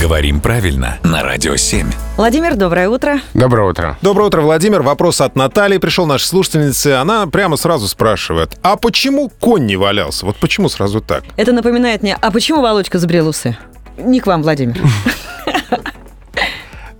Говорим правильно на Радио 7. Владимир, доброе утро. Доброе утро. Доброе утро, Владимир. Вопрос от Натальи пришел нашей слушательнице. Она прямо сразу спрашивает, а почему конь не валялся? Вот почему сразу так? Это напоминает мне, а почему Володька забрел усы? Не к вам, Владимир.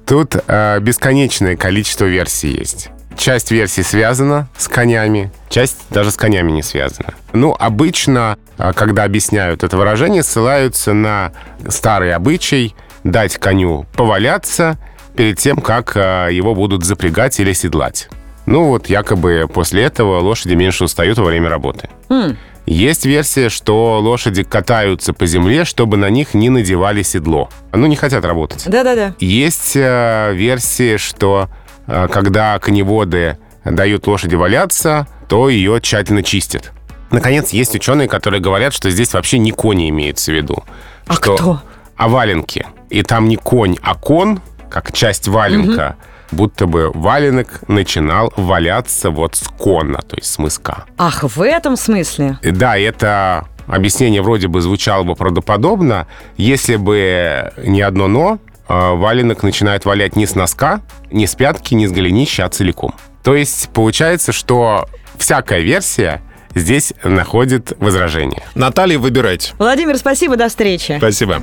Тут э, бесконечное количество версий есть. Часть версий связана с конями, часть даже с конями не связана. Ну, обычно, э, когда объясняют это выражение, ссылаются на старый обычай дать коню поваляться перед тем, как э, его будут запрягать или седлать. Ну вот, якобы после этого лошади меньше устают во время работы. М, Есть версия, что лошади катаются по земле, чтобы на них не надевали седло. Ну, не хотят работать. Да-да-да. Есть э, версии, что э, когда коневоды дают лошади валяться, то ее тщательно чистят. Наконец, есть ученые, которые говорят, что здесь вообще не кони имеются в виду. А что, кто? А валенки. И там не конь, а кон, как часть валенка, будто бы валенок начинал валяться вот с кона, то есть с мыска. Ах, в этом смысле? Да, это объяснение вроде бы звучало бы правдоподобно, если бы не одно «но», э, валенок начинает валять не с носка, не с пятки, не с голенища, а целиком. То есть получается, что всякая версия здесь находит возражение. Наталья, выбирайте. Владимир, спасибо, до встречи. Спасибо.